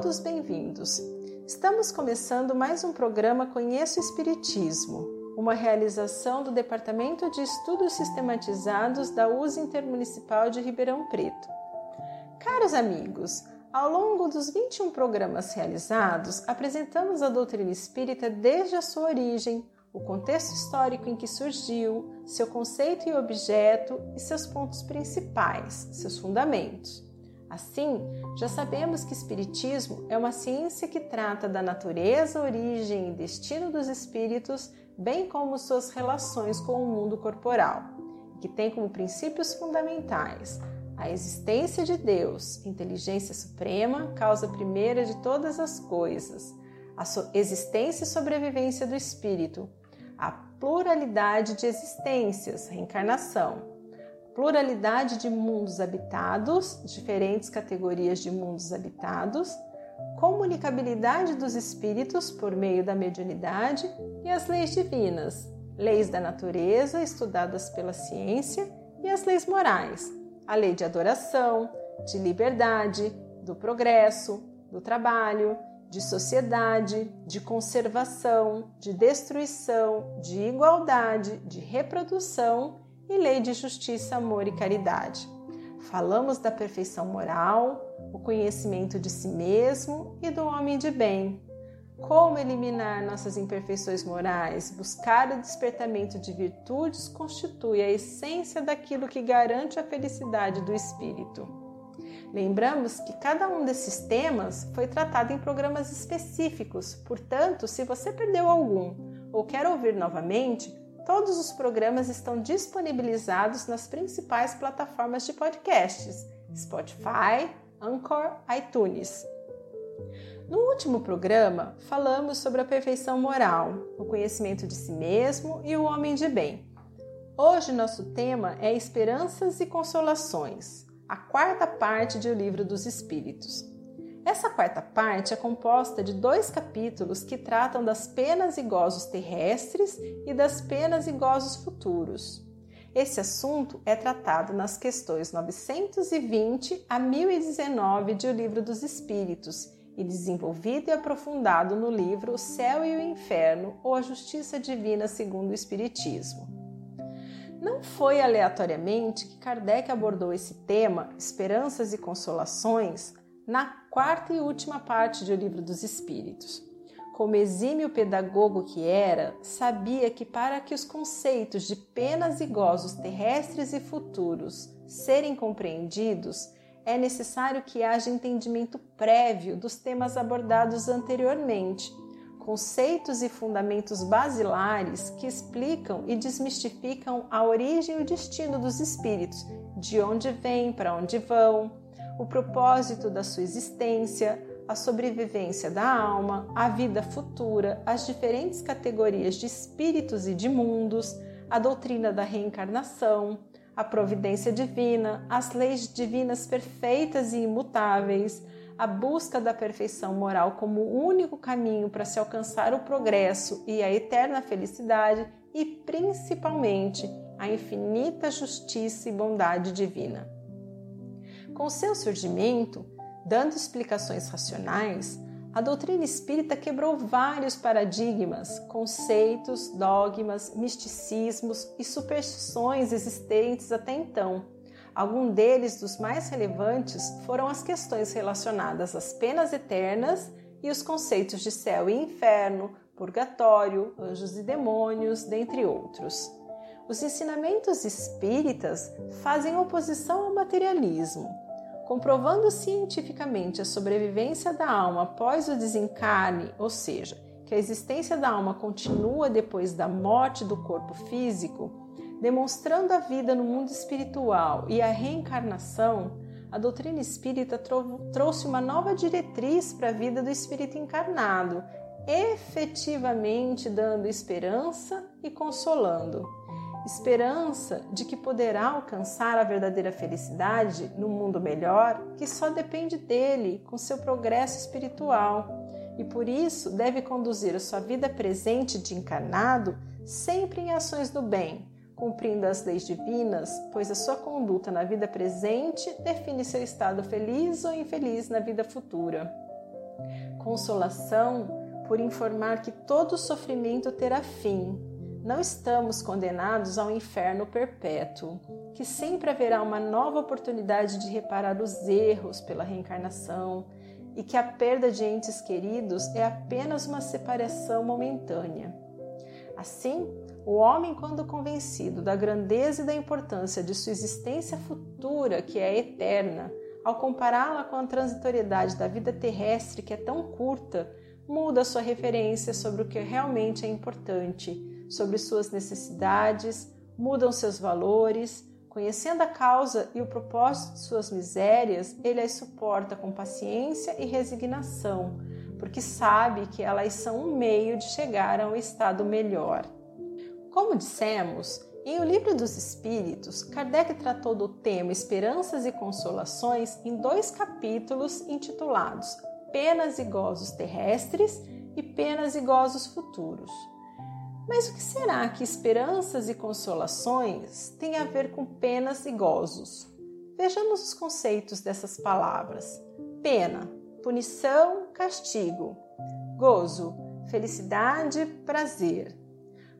Todos bem-vindos. Estamos começando mais um programa Conheço o Espiritismo, uma realização do Departamento de Estudos Sistematizados da USA Intermunicipal de Ribeirão Preto. Caros amigos, ao longo dos 21 programas realizados, apresentamos a doutrina espírita desde a sua origem, o contexto histórico em que surgiu, seu conceito e objeto e seus pontos principais, seus fundamentos. Assim, já sabemos que Espiritismo é uma ciência que trata da natureza, origem e destino dos espíritos, bem como suas relações com o mundo corporal, que tem como princípios fundamentais a existência de Deus, inteligência suprema, causa primeira de todas as coisas, a existência e sobrevivência do espírito, a pluralidade de existências, reencarnação pluralidade de mundos habitados, diferentes categorias de mundos habitados, comunicabilidade dos espíritos por meio da mediunidade e as leis divinas, leis da natureza estudadas pela ciência e as leis morais, a lei de adoração, de liberdade, do progresso, do trabalho, de sociedade, de conservação, de destruição, de igualdade, de reprodução e lei de justiça, amor e caridade. Falamos da perfeição moral, o conhecimento de si mesmo e do homem de bem. Como eliminar nossas imperfeições morais, buscar o despertamento de virtudes constitui a essência daquilo que garante a felicidade do espírito. Lembramos que cada um desses temas foi tratado em programas específicos, portanto, se você perdeu algum ou quer ouvir novamente, Todos os programas estão disponibilizados nas principais plataformas de podcasts: Spotify, Anchor, iTunes. No último programa, falamos sobre a perfeição moral, o conhecimento de si mesmo e o homem de bem. Hoje, nosso tema é Esperanças e Consolações, a quarta parte de O Livro dos Espíritos. Essa quarta parte é composta de dois capítulos que tratam das penas e gozos terrestres e das penas e gozos futuros. Esse assunto é tratado nas questões 920 a 1019 de O Livro dos Espíritos e desenvolvido e aprofundado no livro O Céu e o Inferno ou a Justiça Divina segundo o Espiritismo. Não foi aleatoriamente que Kardec abordou esse tema, Esperanças e Consolações, na quarta e última parte do Livro dos Espíritos. Como exímio pedagogo que era, sabia que para que os conceitos de penas e gozos terrestres e futuros serem compreendidos, é necessário que haja entendimento prévio dos temas abordados anteriormente, conceitos e fundamentos basilares que explicam e desmistificam a origem e o destino dos espíritos, de onde vêm, para onde vão, o propósito da sua existência, a sobrevivência da alma, a vida futura, as diferentes categorias de espíritos e de mundos, a doutrina da reencarnação, a providência divina, as leis divinas perfeitas e imutáveis, a busca da perfeição moral como o único caminho para se alcançar o progresso e a eterna felicidade e, principalmente, a infinita justiça e bondade divina. Com seu surgimento, dando explicações racionais, a doutrina espírita quebrou vários paradigmas, conceitos, dogmas, misticismos e superstições existentes até então. Alguns deles, dos mais relevantes, foram as questões relacionadas às penas eternas e os conceitos de céu e inferno, purgatório, anjos e demônios, dentre outros. Os ensinamentos espíritas fazem oposição ao materialismo comprovando cientificamente a sobrevivência da alma após o desencarne, ou seja, que a existência da alma continua depois da morte do corpo físico, demonstrando a vida no mundo espiritual e a reencarnação, a doutrina espírita trouxe uma nova diretriz para a vida do espírito encarnado, efetivamente dando esperança e consolando. Esperança de que poderá alcançar a verdadeira felicidade no mundo melhor, que só depende dele, com seu progresso espiritual. E por isso deve conduzir a sua vida presente de encarnado sempre em ações do bem, cumprindo as leis divinas, pois a sua conduta na vida presente define seu estado feliz ou infeliz na vida futura. Consolação por informar que todo sofrimento terá fim. Não estamos condenados ao inferno perpétuo, que sempre haverá uma nova oportunidade de reparar os erros pela reencarnação e que a perda de entes queridos é apenas uma separação momentânea. Assim, o homem, quando convencido da grandeza e da importância de sua existência futura, que é eterna, ao compará-la com a transitoriedade da vida terrestre, que é tão curta, muda sua referência sobre o que realmente é importante, sobre suas necessidades, mudam seus valores. Conhecendo a causa e o propósito de suas misérias, ele as suporta com paciência e resignação, porque sabe que elas são um meio de chegar a um estado melhor. Como dissemos, em O Livro dos Espíritos, Kardec tratou do tema Esperanças e Consolações em dois capítulos intitulados Penas e Gozos Terrestres e Penas e Gozos Futuros. Mas o que será que esperanças e consolações têm a ver com penas e gozos? Vejamos os conceitos dessas palavras. Pena, punição, castigo. Gozo, felicidade, prazer.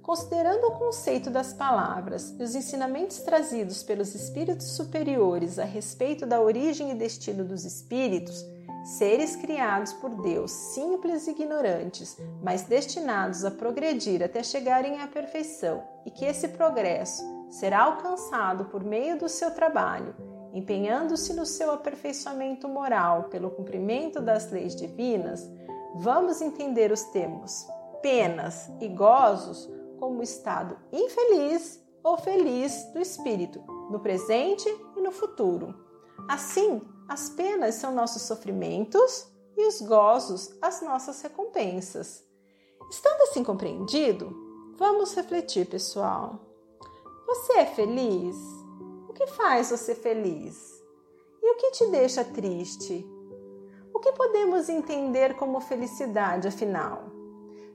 Considerando o conceito das palavras e os ensinamentos trazidos pelos espíritos superiores a respeito da origem e destino dos espíritos, seres criados por Deus, simples e ignorantes, mas destinados a progredir até chegarem à perfeição, e que esse progresso será alcançado por meio do seu trabalho, empenhando-se no seu aperfeiçoamento moral pelo cumprimento das leis divinas, vamos entender os termos penas e gozos como estado infeliz ou feliz do espírito, no presente e no futuro. Assim, as penas são nossos sofrimentos e os gozos as nossas recompensas. Estando assim compreendido, vamos refletir, pessoal. Você é feliz? O que faz você feliz? E o que te deixa triste? O que podemos entender como felicidade, afinal?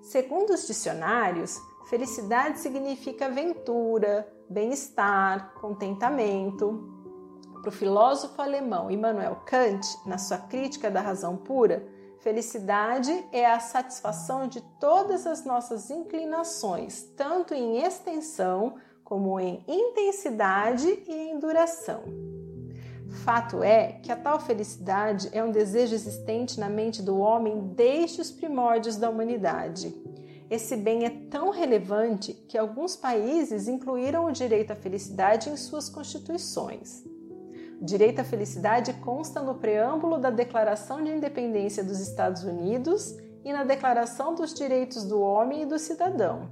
Segundo os dicionários, felicidade significa aventura, bem-estar, contentamento. Para o filósofo alemão Immanuel Kant, na sua crítica da razão pura, felicidade é a satisfação de todas as nossas inclinações, tanto em extensão como em intensidade e em duração. Fato é que a tal felicidade é um desejo existente na mente do homem desde os primórdios da humanidade. Esse bem é tão relevante que alguns países incluíram o direito à felicidade em suas constituições. O direito à felicidade consta no preâmbulo da Declaração de Independência dos Estados Unidos e na Declaração dos Direitos do Homem e do Cidadão.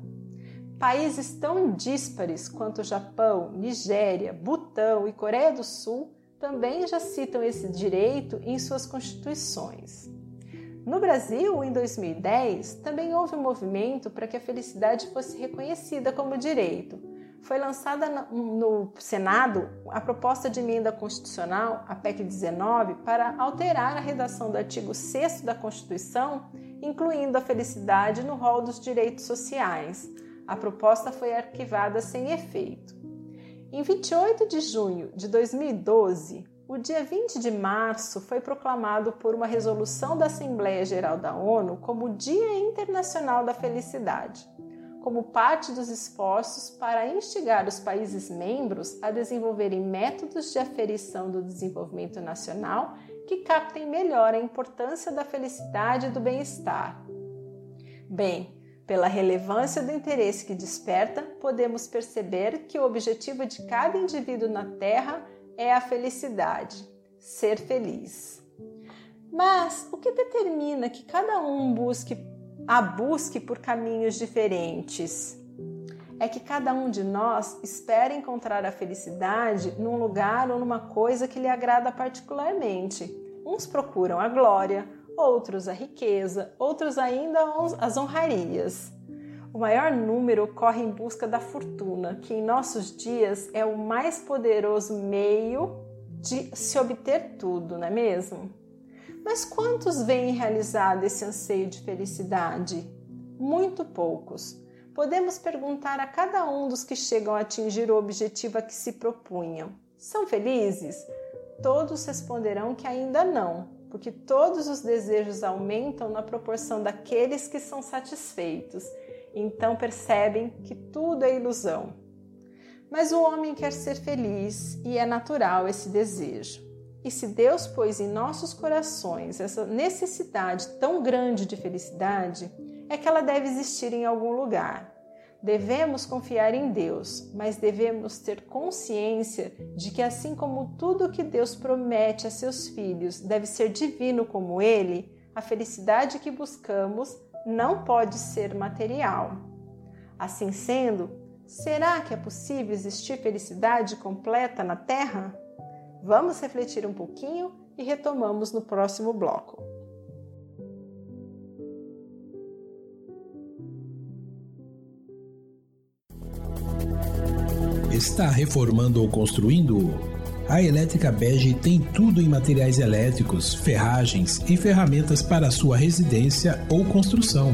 Países tão díspares quanto Japão, Nigéria, Butão e Coreia do Sul também já citam esse direito em suas constituições. No Brasil, em 2010, também houve um movimento para que a felicidade fosse reconhecida como direito, foi lançada no Senado a proposta de emenda constitucional, a PEC 19, para alterar a redação do artigo 6 da Constituição, incluindo a felicidade no rol dos direitos sociais. A proposta foi arquivada sem efeito. Em 28 de junho de 2012, o dia 20 de março foi proclamado por uma resolução da Assembleia Geral da ONU como Dia Internacional da Felicidade como parte dos esforços para instigar os países membros a desenvolverem métodos de aferição do desenvolvimento nacional que captem melhor a importância da felicidade e do bem-estar. Bem, pela relevância do interesse que desperta, podemos perceber que o objetivo de cada indivíduo na Terra é a felicidade, ser feliz. Mas o que determina que cada um busque a busque por caminhos diferentes. é que cada um de nós espera encontrar a felicidade num lugar ou numa coisa que lhe agrada particularmente. Uns procuram a glória, outros a riqueza, outros ainda as honrarias. O maior número corre em busca da fortuna, que em nossos dias é o mais poderoso meio de se obter tudo, não é mesmo? Mas quantos veem realizado esse anseio de felicidade? Muito poucos. Podemos perguntar a cada um dos que chegam a atingir o objetivo a que se propunham: são felizes? Todos responderão que ainda não, porque todos os desejos aumentam na proporção daqueles que são satisfeitos então percebem que tudo é ilusão. Mas o homem quer ser feliz e é natural esse desejo. E se Deus pôs em nossos corações essa necessidade tão grande de felicidade, é que ela deve existir em algum lugar. Devemos confiar em Deus, mas devemos ter consciência de que, assim como tudo que Deus promete a seus filhos deve ser divino como Ele, a felicidade que buscamos não pode ser material. Assim sendo, será que é possível existir felicidade completa na Terra? Vamos refletir um pouquinho e retomamos no próximo bloco. Está reformando ou construindo? A Elétrica Bege tem tudo em materiais elétricos, ferragens e ferramentas para sua residência ou construção.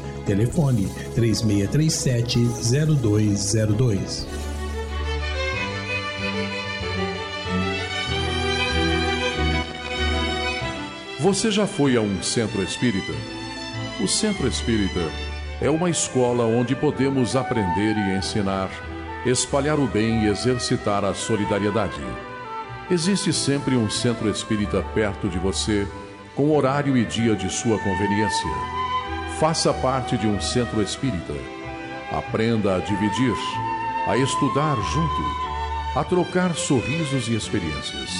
Telefone 3637-0202. Você já foi a um centro espírita? O centro espírita é uma escola onde podemos aprender e ensinar, espalhar o bem e exercitar a solidariedade. Existe sempre um centro espírita perto de você, com horário e dia de sua conveniência. Faça parte de um centro espírita. Aprenda a dividir, a estudar junto, a trocar sorrisos e experiências.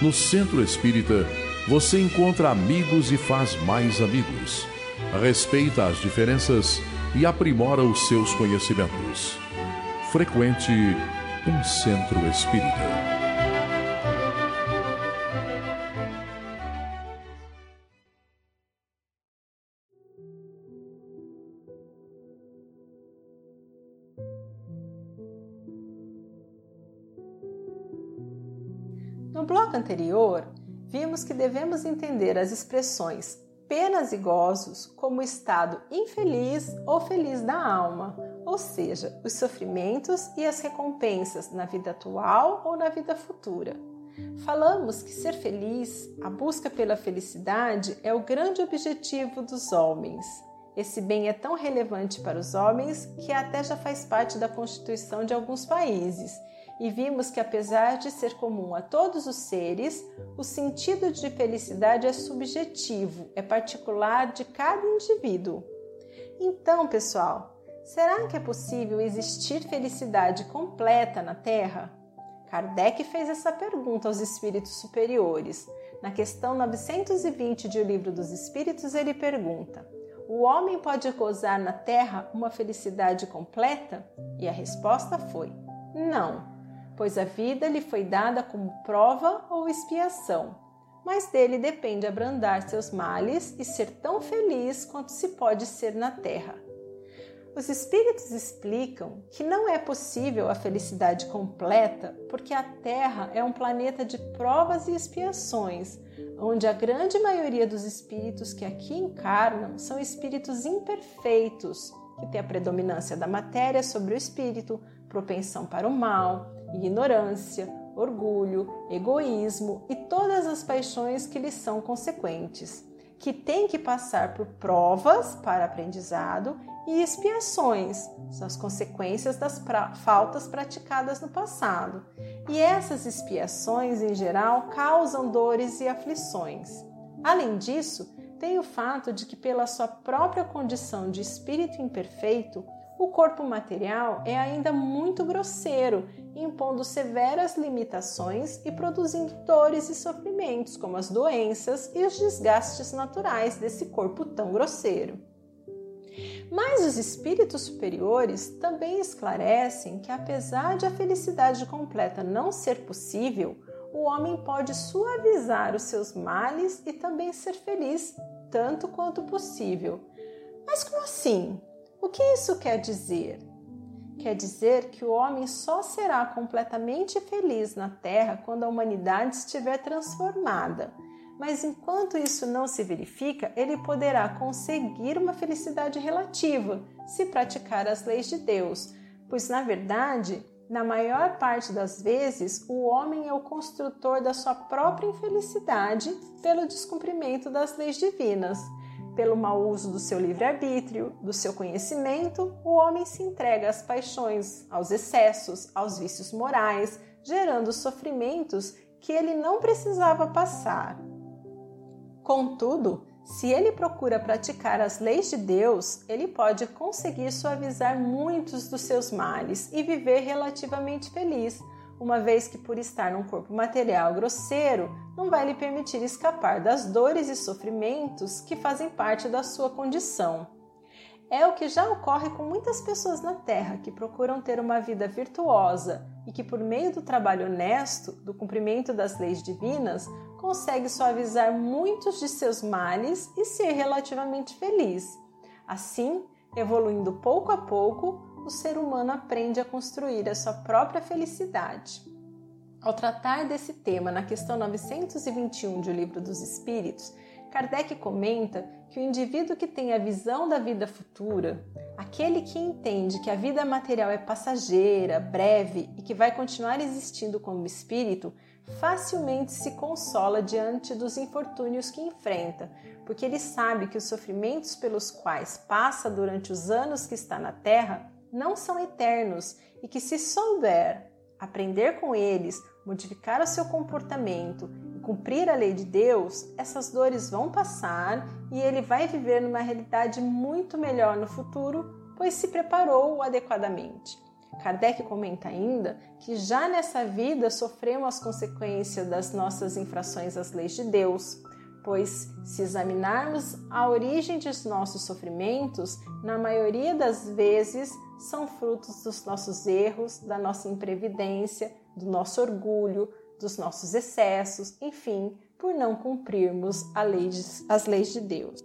No centro espírita, você encontra amigos e faz mais amigos respeita as diferenças e aprimora os seus conhecimentos. Frequente um centro espírita. No bloco anterior, vimos que devemos entender as expressões penas e gozos como estado infeliz ou feliz da alma, ou seja, os sofrimentos e as recompensas na vida atual ou na vida futura. Falamos que ser feliz, a busca pela felicidade, é o grande objetivo dos homens. Esse bem é tão relevante para os homens que até já faz parte da constituição de alguns países e vimos que, apesar de ser comum a todos os seres, o sentido de felicidade é subjetivo, é particular de cada indivíduo. Então, pessoal, será que é possível existir felicidade completa na Terra? Kardec fez essa pergunta aos espíritos superiores. Na questão 920 de O Livro dos Espíritos, ele pergunta: O homem pode gozar na Terra uma felicidade completa? E a resposta foi: Não pois a vida lhe foi dada como prova ou expiação, mas dele depende abrandar seus males e ser tão feliz quanto se pode ser na terra. Os espíritos explicam que não é possível a felicidade completa porque a Terra é um planeta de provas e expiações, onde a grande maioria dos espíritos que aqui encarnam são espíritos imperfeitos, que têm a predominância da matéria sobre o espírito, propensão para o mal, ignorância, orgulho, egoísmo e todas as paixões que lhes são consequentes, que têm que passar por provas para aprendizado e expiações, são as consequências das pra faltas praticadas no passado. E essas expiações, em geral, causam dores e aflições. Além disso, tem o fato de que, pela sua própria condição de espírito imperfeito, o corpo material é ainda muito grosseiro, impondo severas limitações e produzindo dores e sofrimentos, como as doenças e os desgastes naturais desse corpo tão grosseiro. Mas os espíritos superiores também esclarecem que, apesar de a felicidade completa não ser possível, o homem pode suavizar os seus males e também ser feliz tanto quanto possível. Mas como assim? O que isso quer dizer? Quer dizer que o homem só será completamente feliz na Terra quando a humanidade estiver transformada. Mas enquanto isso não se verifica, ele poderá conseguir uma felicidade relativa se praticar as leis de Deus, pois na verdade na maior parte das vezes, o homem é o construtor da sua própria infelicidade pelo descumprimento das leis divinas. Pelo mau uso do seu livre-arbítrio, do seu conhecimento, o homem se entrega às paixões, aos excessos, aos vícios morais, gerando sofrimentos que ele não precisava passar. Contudo, se ele procura praticar as leis de Deus, ele pode conseguir suavizar muitos dos seus males e viver relativamente feliz, uma vez que, por estar num corpo material grosseiro, não vai lhe permitir escapar das dores e sofrimentos que fazem parte da sua condição. É o que já ocorre com muitas pessoas na Terra que procuram ter uma vida virtuosa e que, por meio do trabalho honesto, do cumprimento das leis divinas, consegue suavizar muitos de seus males e ser relativamente feliz. Assim, evoluindo pouco a pouco, o ser humano aprende a construir a sua própria felicidade. Ao tratar desse tema na questão 921 de O Livro dos Espíritos, Kardec comenta que o indivíduo que tem a visão da vida futura, aquele que entende que a vida material é passageira, breve e que vai continuar existindo como espírito, facilmente se consola diante dos infortúnios que enfrenta, porque ele sabe que os sofrimentos pelos quais passa durante os anos que está na Terra não são eternos e que, se souber aprender com eles, modificar o seu comportamento e cumprir a lei de Deus, essas dores vão passar e ele vai viver numa realidade muito melhor no futuro, pois se preparou adequadamente. Kardec comenta ainda que já nessa vida sofremos as consequências das nossas infrações às leis de Deus, pois se examinarmos a origem dos nossos sofrimentos, na maioria das vezes são frutos dos nossos erros, da nossa imprevidência, do nosso orgulho, dos nossos excessos, enfim, por não cumprirmos lei de, as leis de Deus.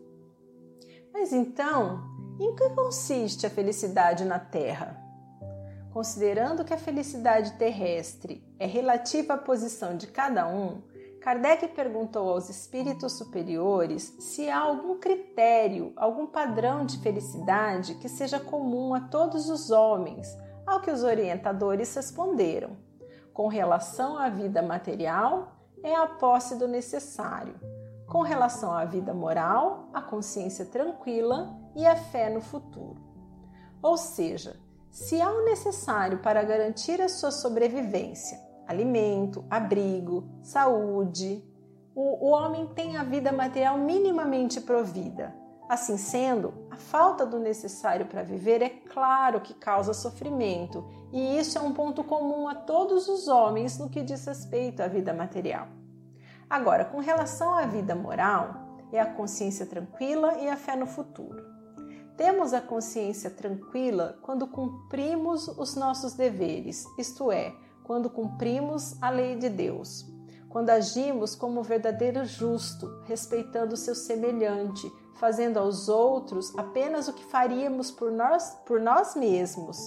Mas então, em que consiste a felicidade na Terra? Considerando que a felicidade terrestre é relativa à posição de cada um, Kardec perguntou aos espíritos superiores se há algum critério, algum padrão de felicidade que seja comum a todos os homens, ao que os orientadores responderam. Com relação à vida material, é a posse do necessário. Com relação à vida moral, a consciência tranquila e a fé no futuro. Ou seja, se há o necessário para garantir a sua sobrevivência, alimento, abrigo, saúde, o, o homem tem a vida material minimamente provida. Assim sendo, a falta do necessário para viver é claro que causa sofrimento, e isso é um ponto comum a todos os homens no que diz respeito à vida material. Agora, com relação à vida moral, é a consciência tranquila e a fé no futuro. Temos a consciência tranquila quando cumprimos os nossos deveres, isto é, quando cumprimos a lei de Deus, quando agimos como verdadeiro justo, respeitando o seu semelhante, fazendo aos outros apenas o que faríamos por nós, por nós mesmos,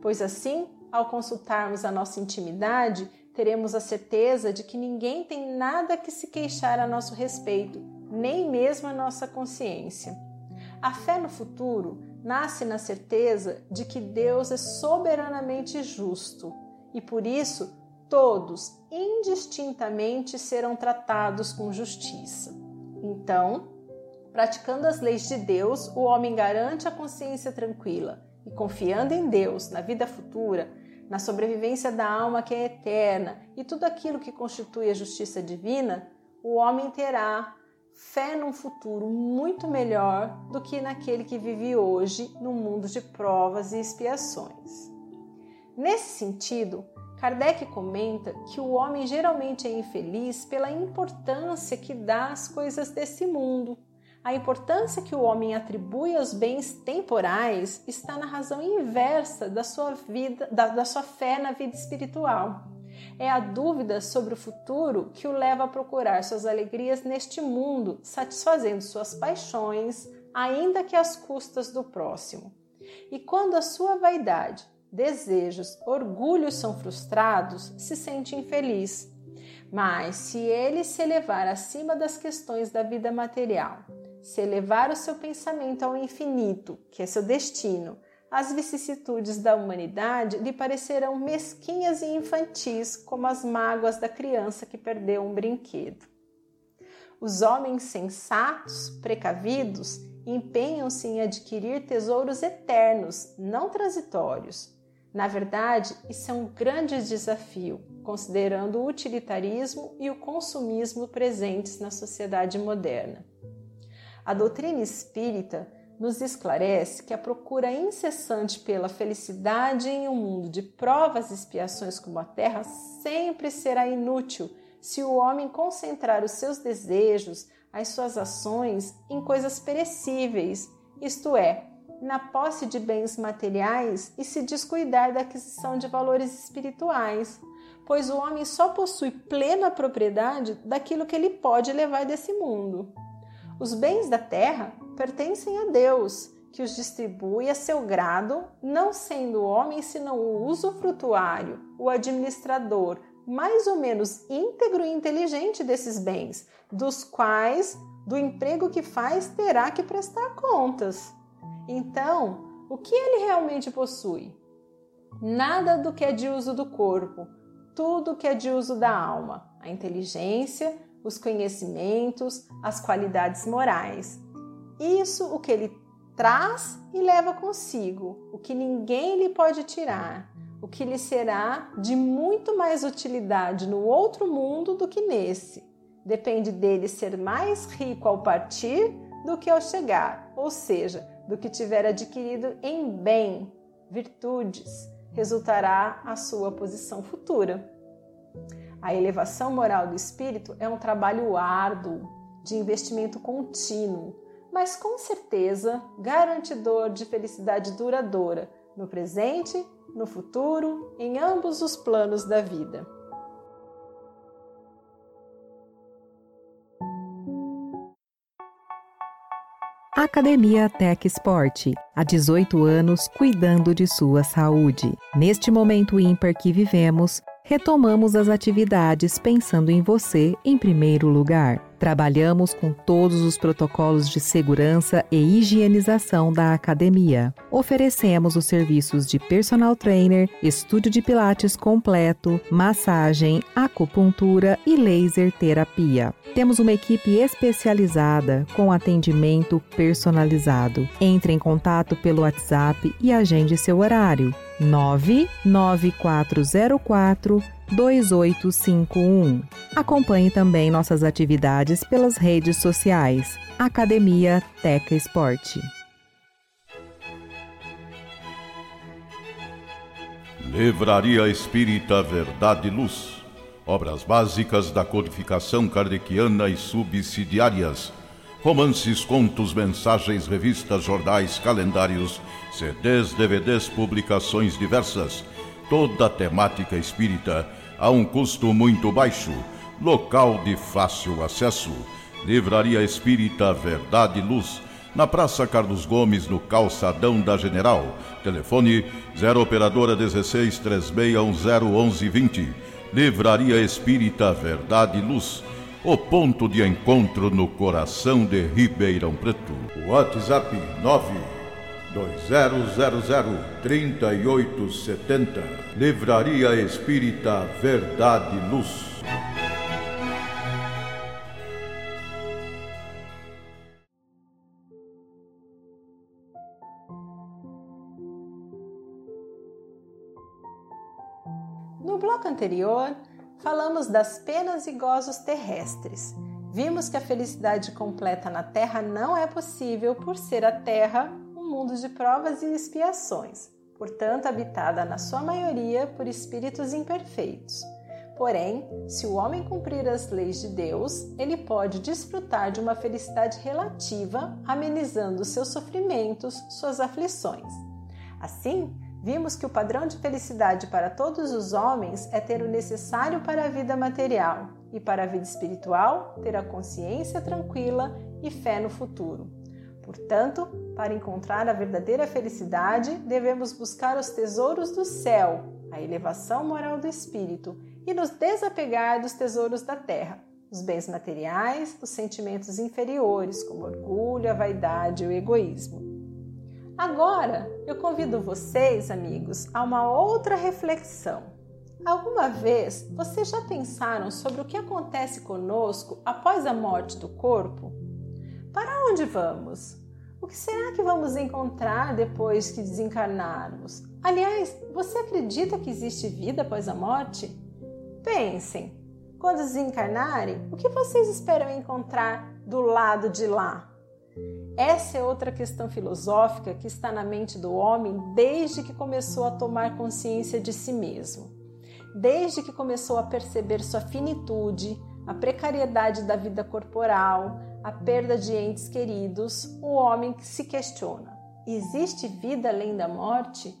pois assim, ao consultarmos a nossa intimidade, teremos a certeza de que ninguém tem nada que se queixar a nosso respeito, nem mesmo a nossa consciência. A fé no futuro nasce na certeza de que Deus é soberanamente justo e por isso todos indistintamente serão tratados com justiça. Então, praticando as leis de Deus, o homem garante a consciência tranquila e confiando em Deus na vida futura, na sobrevivência da alma que é eterna e tudo aquilo que constitui a justiça divina, o homem terá fé num futuro muito melhor do que naquele que vive hoje no mundo de provas e expiações. Nesse sentido, Kardec comenta que o homem geralmente é infeliz pela importância que dá às coisas desse mundo a importância que o homem atribui aos bens temporais está na razão inversa da sua vida, da, da sua fé na vida espiritual. É a dúvida sobre o futuro que o leva a procurar suas alegrias neste mundo, satisfazendo suas paixões, ainda que às custas do próximo. E quando a sua vaidade, desejos, orgulhos são frustrados, se sente infeliz. Mas se ele se elevar acima das questões da vida material, se elevar o seu pensamento ao infinito, que é seu destino, as vicissitudes da humanidade lhe parecerão mesquinhas e infantis, como as mágoas da criança que perdeu um brinquedo. Os homens sensatos, precavidos, empenham-se em adquirir tesouros eternos, não transitórios. Na verdade, isso é um grande desafio, considerando o utilitarismo e o consumismo presentes na sociedade moderna. A doutrina espírita nos esclarece que a procura incessante pela felicidade em um mundo de provas e expiações como a Terra sempre será inútil se o homem concentrar os seus desejos, as suas ações em coisas perecíveis, isto é, na posse de bens materiais e se descuidar da aquisição de valores espirituais, pois o homem só possui plena propriedade daquilo que ele pode levar desse mundo. Os bens da terra pertencem a Deus, que os distribui a seu grado, não sendo o homem senão o usufrutuário, o administrador, mais ou menos íntegro e inteligente desses bens, dos quais, do emprego que faz, terá que prestar contas. Então, o que ele realmente possui? Nada do que é de uso do corpo, tudo que é de uso da alma, a inteligência, os conhecimentos, as qualidades morais. Isso o que ele traz e leva consigo, o que ninguém lhe pode tirar, o que lhe será de muito mais utilidade no outro mundo do que nesse. Depende dele ser mais rico ao partir do que ao chegar, ou seja, do que tiver adquirido em bem, virtudes, resultará a sua posição futura. A elevação moral do espírito é um trabalho árduo, de investimento contínuo, mas com certeza garantidor de felicidade duradoura no presente, no futuro, em ambos os planos da vida. Academia Tech Sport, há 18 anos cuidando de sua saúde. Neste momento ímpar que vivemos, retomamos as atividades pensando em você em primeiro lugar. Trabalhamos com todos os protocolos de segurança e higienização da academia. Oferecemos os serviços de personal trainer, estúdio de pilates completo, massagem, acupuntura e laser terapia. Temos uma equipe especializada com atendimento personalizado. Entre em contato pelo WhatsApp e agende seu horário. 99404 2851. Acompanhe também nossas atividades pelas redes sociais. Academia Teca Esporte. Livraria Espírita Verdade e Luz. Obras básicas da codificação kardeciana e subsidiárias. Romances, contos, mensagens, revistas, jornais, calendários, CDs, DVDs, publicações diversas. Toda a temática espírita a um custo muito baixo, local de fácil acesso. Livraria Espírita Verdade e Luz, na Praça Carlos Gomes, no Calçadão da General. Telefone 0 Operadora 16 3610 Livraria Espírita Verdade e Luz, o ponto de encontro no coração de Ribeirão Preto. WhatsApp 9 3870. Livraria Espírita Verdade Luz. bloco anterior, falamos das penas e gozos terrestres. Vimos que a felicidade completa na Terra não é possível por ser a Terra mundo de provas e expiações, portanto, habitada na sua maioria por espíritos imperfeitos. Porém, se o homem cumprir as leis de Deus, ele pode desfrutar de uma felicidade relativa, amenizando seus sofrimentos, suas aflições. Assim, vimos que o padrão de felicidade para todos os homens é ter o necessário para a vida material e para a vida espiritual, ter a consciência tranquila e fé no futuro. Portanto, para encontrar a verdadeira felicidade, devemos buscar os tesouros do céu, a elevação moral do espírito e nos desapegar dos tesouros da terra, os bens materiais, os sentimentos inferiores, como orgulho, a vaidade e o egoísmo. Agora, eu convido vocês, amigos, a uma outra reflexão. Alguma vez vocês já pensaram sobre o que acontece conosco após a morte do corpo? Para onde vamos? Que será que vamos encontrar depois que desencarnarmos? Aliás, você acredita que existe vida após a morte? Pensem, quando desencarnarem, o que vocês esperam encontrar do lado de lá? Essa é outra questão filosófica que está na mente do homem desde que começou a tomar consciência de si mesmo. Desde que começou a perceber sua finitude, a precariedade da vida corporal, a perda de entes queridos, o homem se questiona: existe vida além da morte?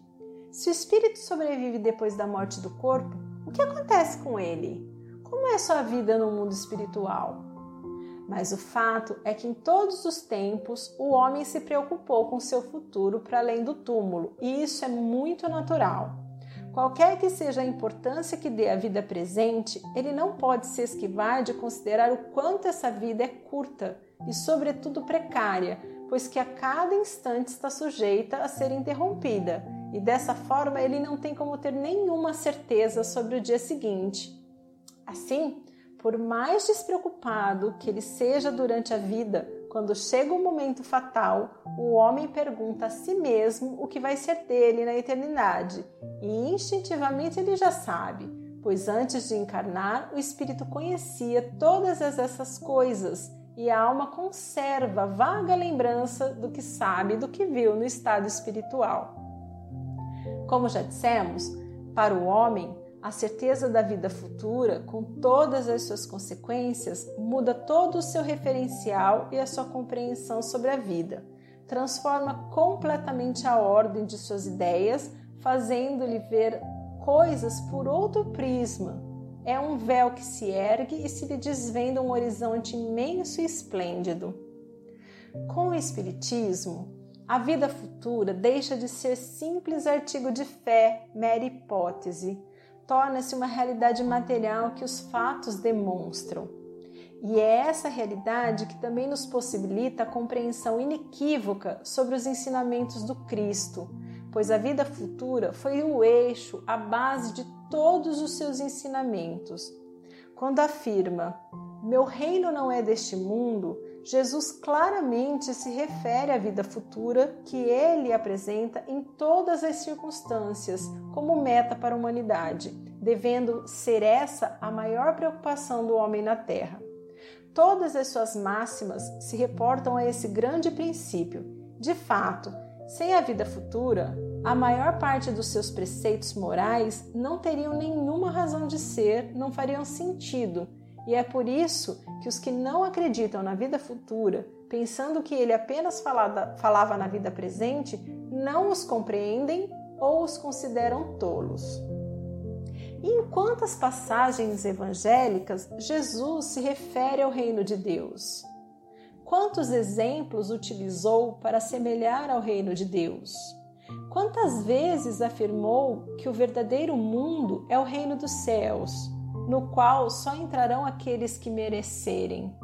Se o espírito sobrevive depois da morte do corpo, o que acontece com ele? Como é sua vida no mundo espiritual? Mas o fato é que em todos os tempos o homem se preocupou com seu futuro para além do túmulo, e isso é muito natural. Qualquer que seja a importância que dê à vida presente, ele não pode se esquivar de considerar o quanto essa vida é curta e, sobretudo, precária, pois que a cada instante está sujeita a ser interrompida, e dessa forma ele não tem como ter nenhuma certeza sobre o dia seguinte. Assim, por mais despreocupado que ele seja durante a vida, quando chega o momento fatal, o homem pergunta a si mesmo o que vai ser dele na eternidade, e instintivamente ele já sabe, pois antes de encarnar, o espírito conhecia todas essas coisas e a alma conserva vaga lembrança do que sabe, do que viu no estado espiritual. Como já dissemos, para o homem, a certeza da vida futura, com todas as suas consequências, muda todo o seu referencial e a sua compreensão sobre a vida. Transforma completamente a ordem de suas ideias, fazendo-lhe ver coisas por outro prisma. É um véu que se ergue e se lhe desvenda um horizonte imenso e esplêndido. Com o Espiritismo, a vida futura deixa de ser simples artigo de fé, mera hipótese torna-se uma realidade material que os fatos demonstram. E é essa realidade que também nos possibilita a compreensão inequívoca sobre os ensinamentos do Cristo, pois a vida futura foi o eixo, a base de todos os seus ensinamentos. Quando afirma: Meu reino não é deste mundo, Jesus claramente se refere à vida futura que ele apresenta em todas as circunstâncias como meta para a humanidade, devendo ser essa a maior preocupação do homem na Terra. Todas as suas máximas se reportam a esse grande princípio. De fato, sem a vida futura, a maior parte dos seus preceitos morais não teriam nenhuma razão de ser, não fariam sentido e é por isso que os que não acreditam na vida futura, pensando que ele apenas falava, falava na vida presente, não os compreendem ou os consideram tolos. Em quantas passagens evangélicas Jesus se refere ao reino de Deus? Quantos exemplos utilizou para semelhar ao reino de Deus? Quantas vezes afirmou que o verdadeiro mundo é o reino dos céus? No qual só entrarão aqueles que merecerem,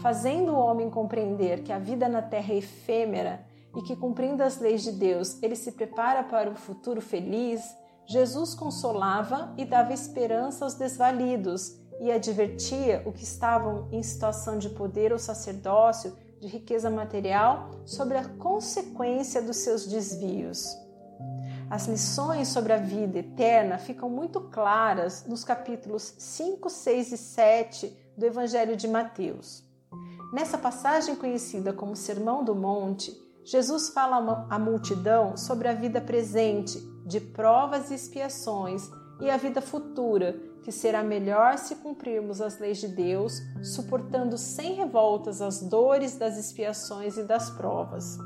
fazendo o homem compreender que a vida na terra é efêmera e que, cumprindo as leis de Deus, ele se prepara para o futuro feliz, Jesus consolava e dava esperança aos desvalidos e advertia o que estavam em situação de poder ou sacerdócio, de riqueza material, sobre a consequência dos seus desvios. As lições sobre a vida eterna ficam muito claras nos capítulos 5, 6 e 7 do Evangelho de Mateus. Nessa passagem conhecida como Sermão do Monte, Jesus fala à multidão sobre a vida presente, de provas e expiações, e a vida futura, que será melhor se cumprirmos as leis de Deus, suportando sem revoltas as dores das expiações e das provas.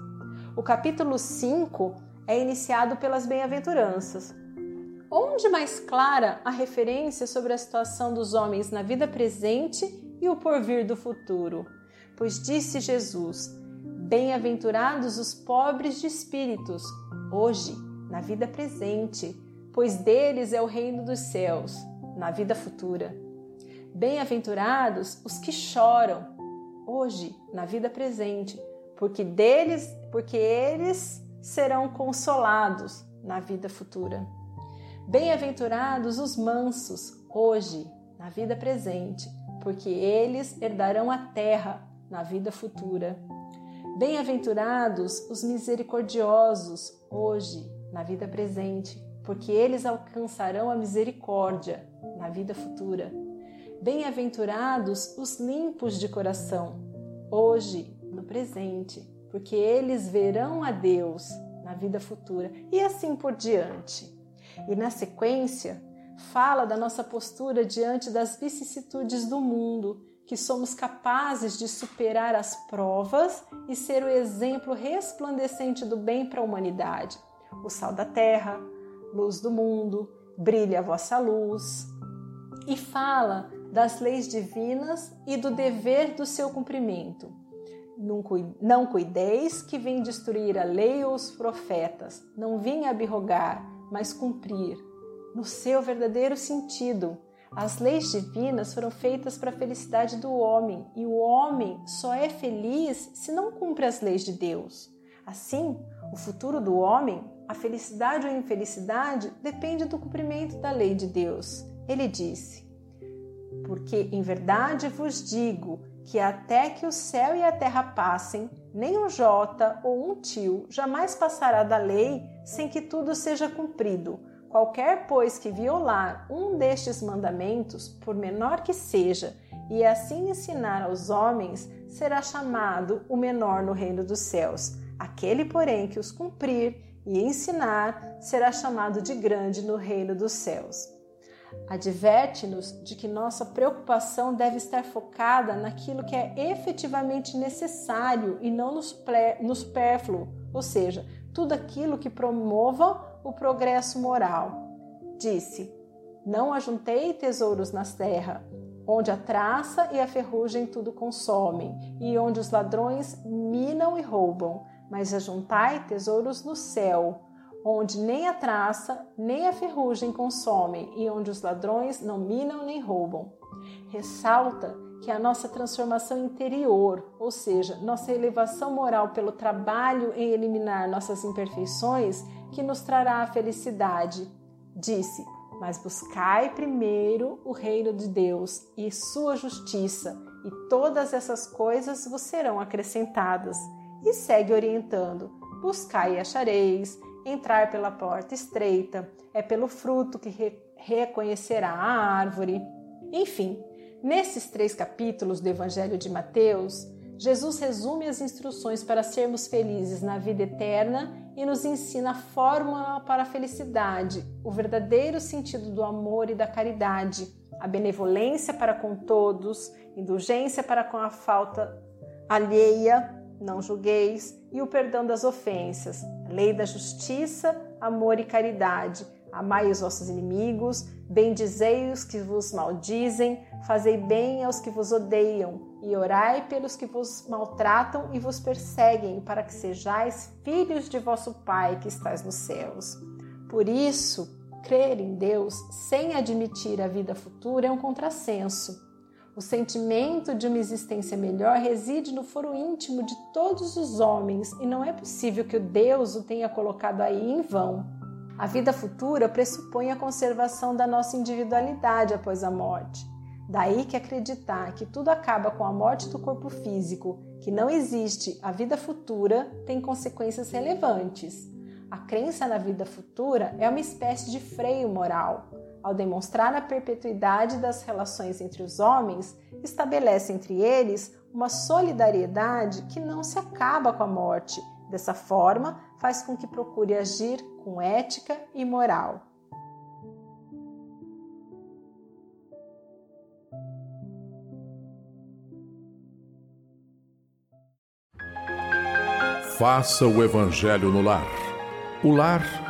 O capítulo 5 é iniciado pelas bem-aventuranças. Onde mais clara a referência sobre a situação dos homens na vida presente e o porvir do futuro? Pois disse Jesus: Bem-aventurados os pobres de espíritos, hoje, na vida presente, pois deles é o reino dos céus, na vida futura. Bem-aventurados os que choram, hoje, na vida presente, porque deles, porque eles serão consolados na vida futura. Bem-aventurados os mansos, hoje, na vida presente, porque eles herdarão a terra na vida futura. Bem-aventurados os misericordiosos, hoje, na vida presente, porque eles alcançarão a misericórdia na vida futura. Bem-aventurados os limpos de coração, hoje, no presente, porque eles verão a Deus na vida futura e assim por diante. E na sequência, fala da nossa postura diante das vicissitudes do mundo, que somos capazes de superar as provas e ser o exemplo resplandecente do bem para a humanidade. O sal da terra, luz do mundo, brilha a vossa luz. E fala das leis divinas e do dever do seu cumprimento. Não cuideis que vem destruir a lei ou os profetas. Não vim abrogar, mas cumprir. No seu verdadeiro sentido, as leis divinas foram feitas para a felicidade do homem e o homem só é feliz se não cumpre as leis de Deus. Assim, o futuro do homem, a felicidade ou a infelicidade, depende do cumprimento da lei de Deus. Ele disse: Porque em verdade vos digo que até que o céu e a terra passem, nem um jota ou um tio jamais passará da lei sem que tudo seja cumprido. Qualquer, pois, que violar um destes mandamentos, por menor que seja, e assim ensinar aos homens, será chamado o menor no reino dos céus. Aquele, porém, que os cumprir e ensinar, será chamado de grande no reino dos céus. Adverte-nos de que nossa preocupação deve estar focada naquilo que é efetivamente necessário e não no supérfluo, ou seja, tudo aquilo que promova o progresso moral. Disse: Não ajuntei tesouros na terra, onde a traça e a ferrugem tudo consomem, e onde os ladrões minam e roubam, mas ajuntai tesouros no céu onde nem a traça nem a ferrugem consomem e onde os ladrões não minam nem roubam. Ressalta que a nossa transformação interior, ou seja, nossa elevação moral pelo trabalho em eliminar nossas imperfeições, que nos trará a felicidade. Disse: Mas buscai primeiro o reino de Deus e sua justiça, e todas essas coisas vos serão acrescentadas. E segue orientando: Buscai e achareis entrar pela porta estreita, é pelo fruto que re reconhecerá a árvore. Enfim, nesses três capítulos do Evangelho de Mateus, Jesus resume as instruções para sermos felizes na vida eterna e nos ensina a fórmula para a felicidade, o verdadeiro sentido do amor e da caridade, a benevolência para com todos, indulgência para com a falta alheia, não julgueis, e o perdão das ofensas, lei da justiça, amor e caridade. Amai os vossos inimigos, bendizei os que vos maldizem, fazei bem aos que vos odeiam, e orai pelos que vos maltratam e vos perseguem, para que sejais filhos de vosso Pai que estais nos céus. Por isso, crer em Deus sem admitir a vida futura é um contrassenso o sentimento de uma existência melhor reside no foro íntimo de todos os homens e não é possível que o Deus o tenha colocado aí em vão. A vida futura pressupõe a conservação da nossa individualidade após a morte. Daí que acreditar que tudo acaba com a morte do corpo físico, que não existe a vida futura, tem consequências relevantes. A crença na vida futura é uma espécie de freio moral. Ao demonstrar a perpetuidade das relações entre os homens, estabelece entre eles uma solidariedade que não se acaba com a morte. Dessa forma, faz com que procure agir com ética e moral. Faça o Evangelho no lar. O lar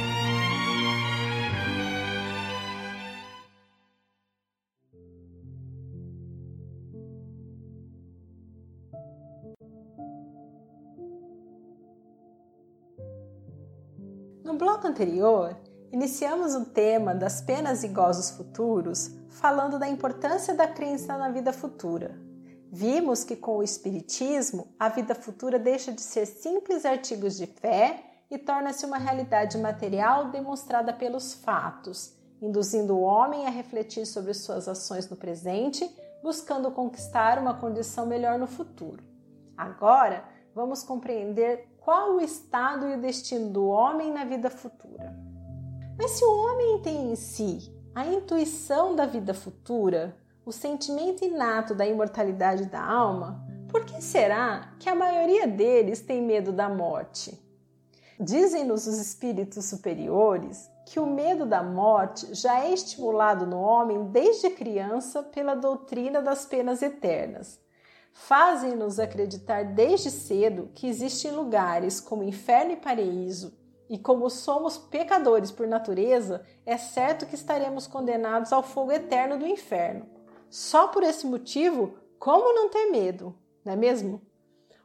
Anterior, iniciamos o tema das penas e gozos futuros, falando da importância da crença na vida futura. Vimos que com o Espiritismo, a vida futura deixa de ser simples artigos de fé e torna-se uma realidade material demonstrada pelos fatos, induzindo o homem a refletir sobre suas ações no presente, buscando conquistar uma condição melhor no futuro. Agora, vamos compreender qual o estado e o destino do homem na vida futura. Mas se o homem tem em si a intuição da vida futura, o sentimento inato da imortalidade da alma, por que será que a maioria deles tem medo da morte? Dizem-nos os espíritos superiores que o medo da morte já é estimulado no homem desde criança pela doutrina das penas eternas fazem-nos acreditar desde cedo que existem lugares como inferno e paraíso, e como somos pecadores por natureza, é certo que estaremos condenados ao fogo eterno do inferno. Só por esse motivo, como não ter medo, não é mesmo?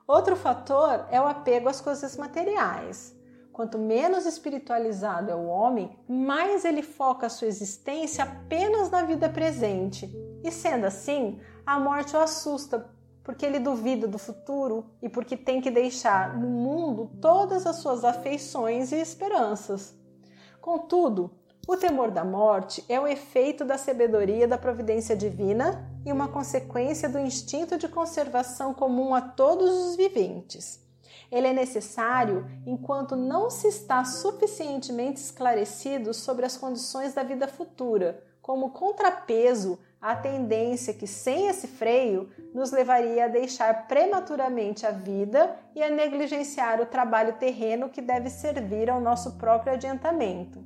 Outro fator é o apego às coisas materiais. Quanto menos espiritualizado é o homem, mais ele foca sua existência apenas na vida presente. E sendo assim, a morte o assusta porque ele duvida do futuro e porque tem que deixar no mundo todas as suas afeições e esperanças. Contudo, o temor da morte é o efeito da sabedoria da providência divina e uma consequência do instinto de conservação comum a todos os viventes. Ele é necessário enquanto não se está suficientemente esclarecido sobre as condições da vida futura, como contrapeso à tendência que, sem esse freio, nos levaria a deixar prematuramente a vida e a negligenciar o trabalho terreno que deve servir ao nosso próprio adiantamento.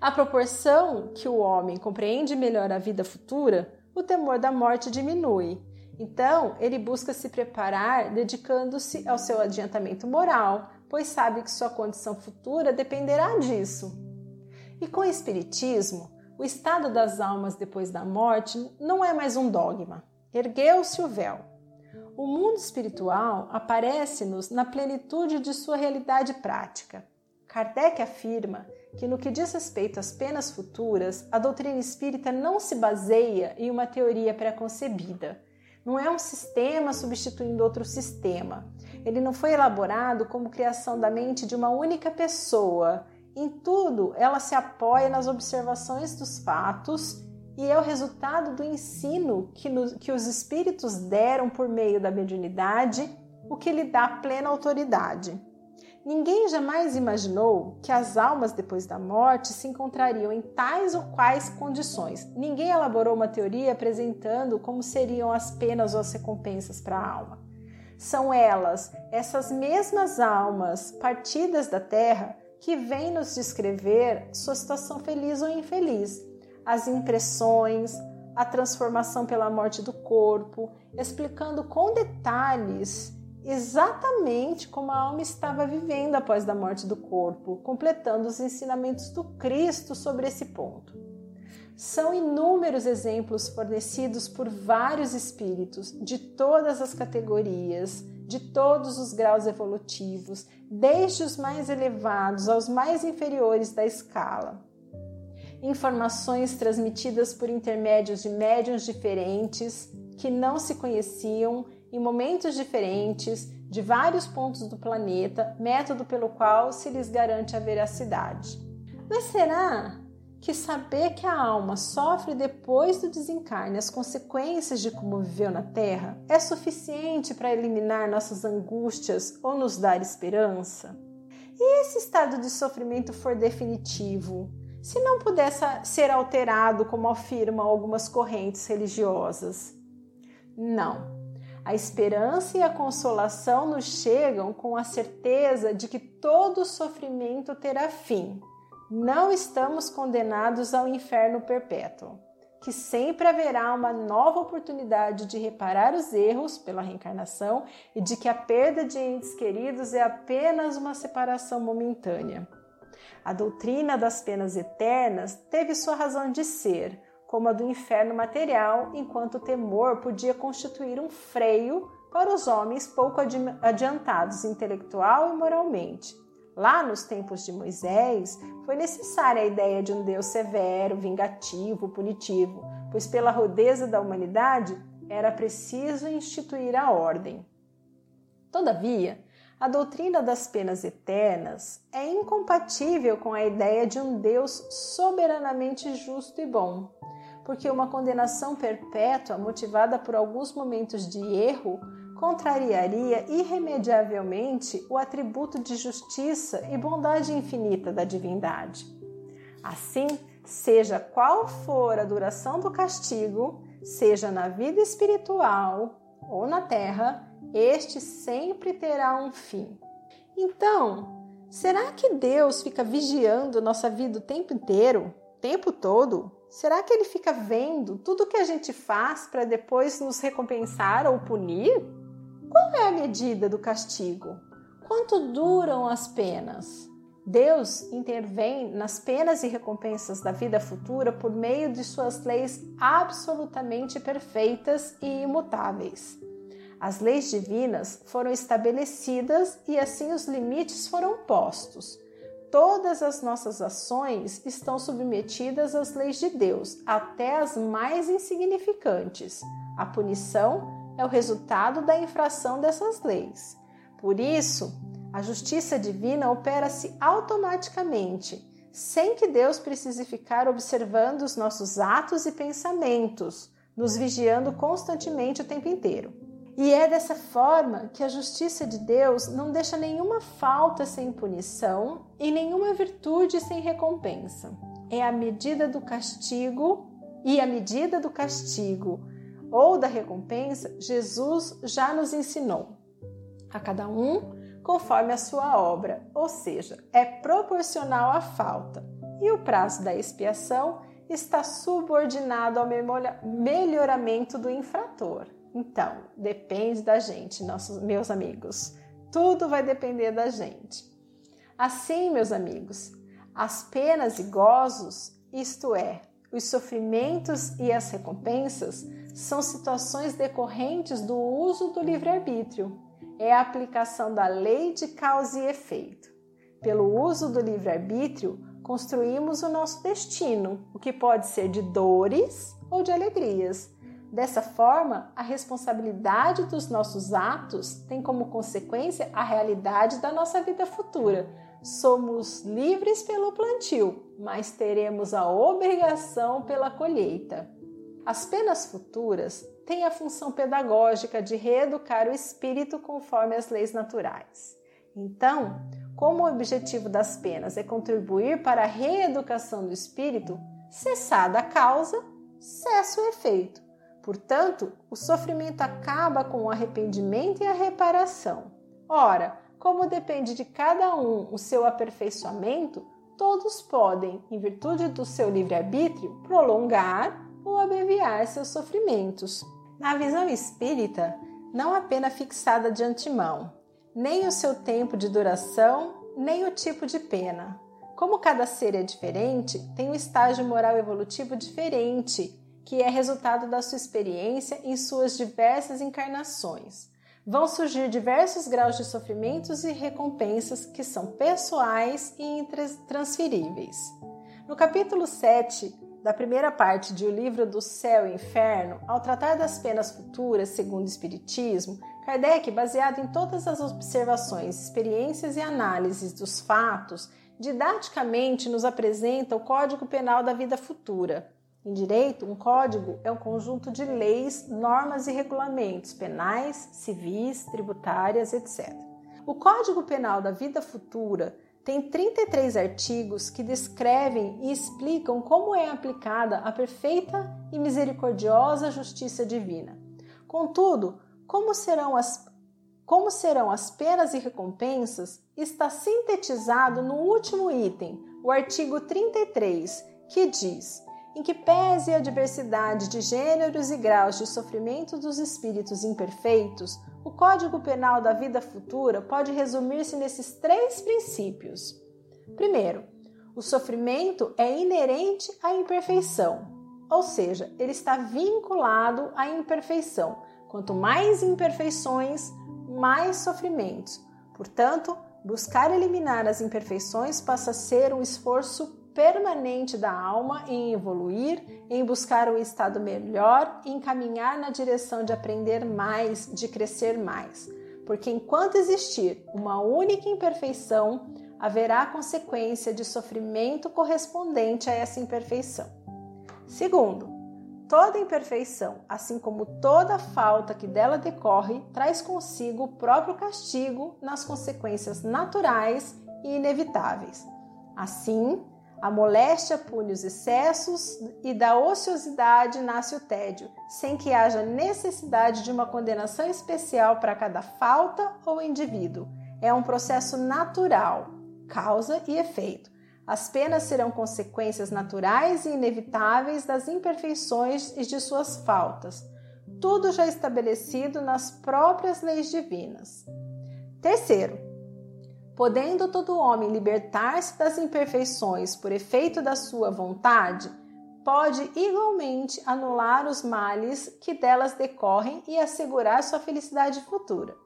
À proporção que o homem compreende melhor a vida futura, o temor da morte diminui. Então, ele busca se preparar dedicando-se ao seu adiantamento moral, pois sabe que sua condição futura dependerá disso. E com o Espiritismo, o estado das almas depois da morte não é mais um dogma. Ergueu-se o véu. O mundo espiritual aparece-nos na plenitude de sua realidade prática. Kardec afirma que, no que diz respeito às penas futuras, a doutrina espírita não se baseia em uma teoria pré-concebida. Não é um sistema substituindo outro sistema. Ele não foi elaborado como criação da mente de uma única pessoa em tudo, ela se apoia nas observações dos fatos e é o resultado do ensino que, no, que os espíritos deram por meio da mediunidade, o que lhe dá plena autoridade. Ninguém jamais imaginou que as almas depois da morte se encontrariam em tais ou quais condições. Ninguém elaborou uma teoria apresentando como seriam as penas ou as recompensas para a alma. São elas, essas mesmas almas partidas da terra, que vem nos descrever sua situação feliz ou infeliz, as impressões, a transformação pela morte do corpo, explicando com detalhes exatamente como a alma estava vivendo após a morte do corpo, completando os ensinamentos do Cristo sobre esse ponto. São inúmeros exemplos fornecidos por vários espíritos de todas as categorias, de todos os graus evolutivos, desde os mais elevados aos mais inferiores da escala informações transmitidas por intermédios de médiums diferentes que não se conheciam em momentos diferentes de vários pontos do planeta, método pelo qual se lhes garante a veracidade. Mas será que saber que a alma sofre depois do desencarne as consequências de como viveu na Terra é suficiente para eliminar nossas angústias ou nos dar esperança? E esse estado de sofrimento for definitivo, se não pudesse ser alterado, como afirmam algumas correntes religiosas. Não. A esperança e a consolação nos chegam com a certeza de que todo sofrimento terá fim. Não estamos condenados ao inferno perpétuo, que sempre haverá uma nova oportunidade de reparar os erros pela reencarnação e de que a perda de entes queridos é apenas uma separação momentânea. A doutrina das penas eternas teve sua razão de ser, como a do inferno material, enquanto o temor podia constituir um freio para os homens pouco adiantados intelectual e moralmente. Lá nos tempos de Moisés, foi necessária a ideia de um Deus severo, vingativo, punitivo, pois pela rudeza da humanidade era preciso instituir a ordem. Todavia, a doutrina das penas eternas é incompatível com a ideia de um Deus soberanamente justo e bom, porque uma condenação perpétua motivada por alguns momentos de erro contrariaria irremediavelmente o atributo de justiça e bondade infinita da divindade. Assim, seja qual for a duração do castigo, seja na vida espiritual ou na terra, este sempre terá um fim. Então, será que Deus fica vigiando nossa vida o tempo inteiro, o tempo todo? Será que ele fica vendo tudo que a gente faz para depois nos recompensar ou punir? Qual é a medida do castigo? Quanto duram as penas? Deus intervém nas penas e recompensas da vida futura por meio de suas leis absolutamente perfeitas e imutáveis. As leis divinas foram estabelecidas e assim os limites foram postos. Todas as nossas ações estão submetidas às leis de Deus, até as mais insignificantes. A punição é o resultado da infração dessas leis. Por isso, a justiça divina opera-se automaticamente, sem que Deus precise ficar observando os nossos atos e pensamentos, nos vigiando constantemente o tempo inteiro. E é dessa forma que a justiça de Deus não deixa nenhuma falta sem punição e nenhuma virtude sem recompensa. É a medida do castigo e a medida do castigo ou da recompensa, Jesus já nos ensinou. A cada um conforme a sua obra, ou seja, é proporcional à falta. E o prazo da expiação está subordinado ao melhoramento do infrator. Então, depende da gente, nossos meus amigos. Tudo vai depender da gente. Assim, meus amigos, as penas e gozos, isto é, os sofrimentos e as recompensas, são situações decorrentes do uso do livre-arbítrio. É a aplicação da lei de causa e efeito. Pelo uso do livre-arbítrio, construímos o nosso destino, o que pode ser de dores ou de alegrias Dessa forma, a responsabilidade dos nossos atos tem como consequência a realidade da nossa vida futura. Somos livres pelo plantio, mas teremos a obrigação pela colheita. As penas futuras têm a função pedagógica de reeducar o espírito conforme as leis naturais. Então, como o objetivo das penas é contribuir para a reeducação do espírito, cessada a causa, cessa o efeito. Portanto, o sofrimento acaba com o arrependimento e a reparação. Ora, como depende de cada um o seu aperfeiçoamento, todos podem, em virtude do seu livre-arbítrio, prolongar ou abreviar seus sofrimentos. Na visão espírita, não há pena fixada de antemão, nem o seu tempo de duração, nem o tipo de pena. Como cada ser é diferente, tem um estágio moral evolutivo diferente, que é resultado da sua experiência em suas diversas encarnações. Vão surgir diversos graus de sofrimentos e recompensas que são pessoais e intransferíveis. No capítulo 7 da primeira parte de O Livro do Céu e Inferno, ao tratar das penas futuras segundo o Espiritismo, Kardec, baseado em todas as observações, experiências e análises dos fatos, didaticamente nos apresenta o Código Penal da Vida Futura. Em direito, um código é um conjunto de leis, normas e regulamentos penais, civis, tributárias, etc. O Código Penal da Vida Futura tem 33 artigos que descrevem e explicam como é aplicada a perfeita e misericordiosa justiça divina. Contudo, como serão as como serão as penas e recompensas está sintetizado no último item, o artigo 33, que diz: em que pese a diversidade de gêneros e graus de sofrimento dos espíritos imperfeitos, o Código Penal da Vida Futura pode resumir-se nesses três princípios. Primeiro, o sofrimento é inerente à imperfeição, ou seja, ele está vinculado à imperfeição. Quanto mais imperfeições, mais sofrimentos. Portanto, buscar eliminar as imperfeições passa a ser um esforço permanente da alma em evoluir, em buscar um estado melhor e encaminhar na direção de aprender mais, de crescer mais. Porque enquanto existir uma única imperfeição, haverá consequência de sofrimento correspondente a essa imperfeição. Segundo, Toda imperfeição, assim como toda falta que dela decorre, traz consigo o próprio castigo nas consequências naturais e inevitáveis. Assim, a moléstia pune os excessos e da ociosidade nasce o tédio, sem que haja necessidade de uma condenação especial para cada falta ou indivíduo. É um processo natural, causa e efeito as penas serão consequências naturais e inevitáveis das imperfeições e de suas faltas, tudo já estabelecido nas próprias leis divinas. Terceiro, podendo todo homem libertar-se das imperfeições por efeito da sua vontade, pode igualmente anular os males que delas decorrem e assegurar sua felicidade futura.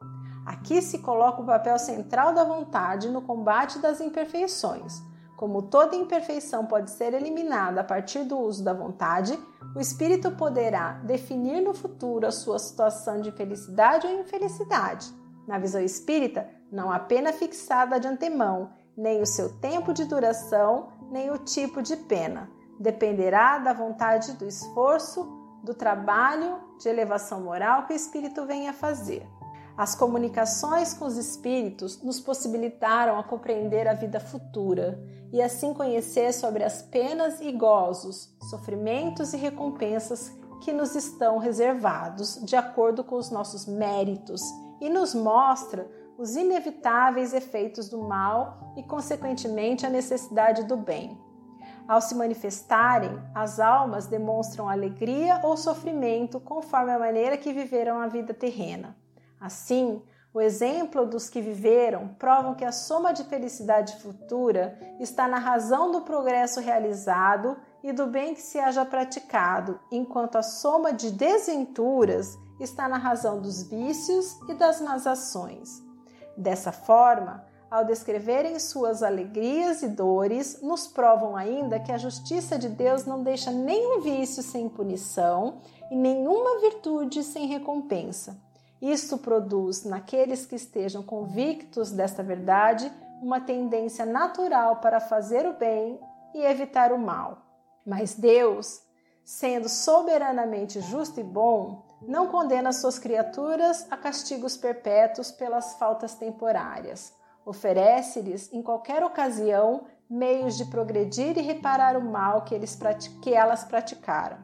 Aqui se coloca o papel central da vontade no combate das imperfeições como toda imperfeição pode ser eliminada a partir do uso da vontade, o espírito poderá definir no futuro a sua situação de felicidade ou infelicidade. Na visão espírita, não há pena fixada de antemão, nem o seu tempo de duração, nem o tipo de pena. Dependerá da vontade do esforço, do trabalho de elevação moral que o espírito venha fazer. As comunicações com os espíritos nos possibilitaram a compreender a vida futura e assim conhecer sobre as penas e gozos, sofrimentos e recompensas que nos estão reservados de acordo com os nossos méritos e nos mostra os inevitáveis efeitos do mal e, consequentemente, a necessidade do bem. Ao se manifestarem, as almas demonstram alegria ou sofrimento conforme a maneira que viveram a vida terrena. Assim, o exemplo dos que viveram provam que a soma de felicidade futura está na razão do progresso realizado e do bem que se haja praticado, enquanto a soma de desventuras está na razão dos vícios e das más ações. Dessa forma, ao descreverem suas alegrias e dores, nos provam ainda que a justiça de Deus não deixa nenhum vício sem punição e nenhuma virtude sem recompensa. Isto produz naqueles que estejam convictos desta verdade uma tendência natural para fazer o bem e evitar o mal. Mas Deus, sendo soberanamente justo e bom, não condena suas criaturas a castigos perpétuos pelas faltas temporárias. Oferece-lhes, em qualquer ocasião, meios de progredir e reparar o mal que, eles que elas praticaram.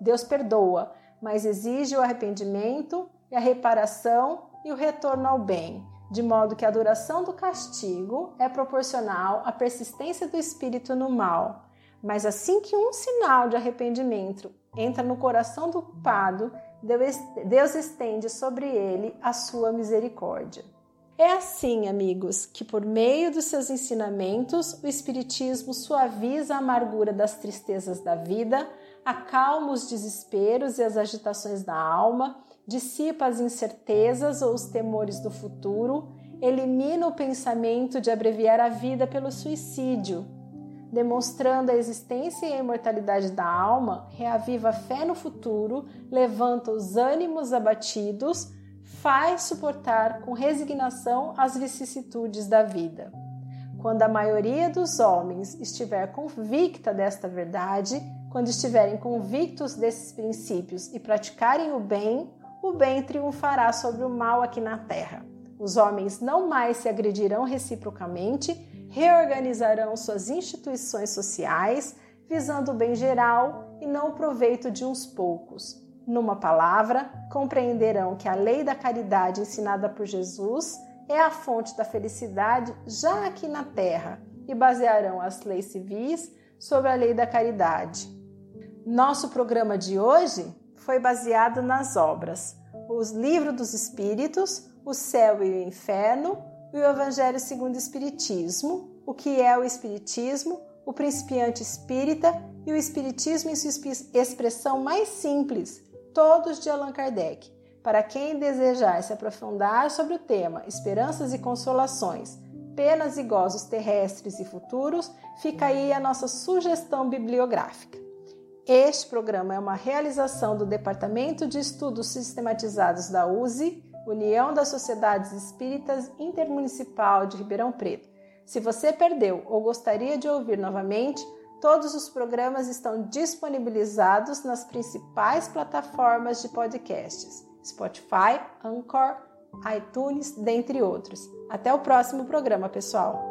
Deus perdoa, mas exige o arrependimento e a reparação e o retorno ao bem, de modo que a duração do castigo é proporcional à persistência do espírito no mal. Mas assim que um sinal de arrependimento entra no coração do culpado, Deus estende sobre ele a sua misericórdia. É assim, amigos, que por meio dos seus ensinamentos, o Espiritismo suaviza a amargura das tristezas da vida, acalma os desesperos e as agitações da alma, dissipa as incertezas ou os temores do futuro, elimina o pensamento de abreviar a vida pelo suicídio, demonstrando a existência e a imortalidade da alma, reaviva a fé no futuro, levanta os ânimos abatidos, faz suportar com resignação as vicissitudes da vida. Quando a maioria dos homens estiver convicta desta verdade, quando estiverem convictos desses princípios e praticarem o bem, o bem triunfará sobre o mal aqui na terra. Os homens não mais se agredirão reciprocamente, reorganizarão suas instituições sociais, visando o bem geral e não o proveito de uns poucos. Numa palavra, compreenderão que a lei da caridade ensinada por Jesus é a fonte da felicidade já aqui na terra e basearão as leis civis sobre a lei da caridade. Nosso programa de hoje foi baseado nas obras Os Livros dos Espíritos, O Céu e o Inferno e o Evangelho segundo o Espiritismo, o que é o Espiritismo, o Principiante Espírita e o Espiritismo em sua expressão mais simples, todos de Allan Kardec. Para quem desejar se aprofundar sobre o tema Esperanças e Consolações, Penas e Gozos Terrestres e Futuros, fica aí a nossa sugestão bibliográfica. Este programa é uma realização do Departamento de Estudos Sistematizados da USE, União das Sociedades Espíritas Intermunicipal de Ribeirão Preto. Se você perdeu ou gostaria de ouvir novamente, Todos os programas estão disponibilizados nas principais plataformas de podcasts: Spotify, Anchor, iTunes, dentre outros. Até o próximo programa, pessoal!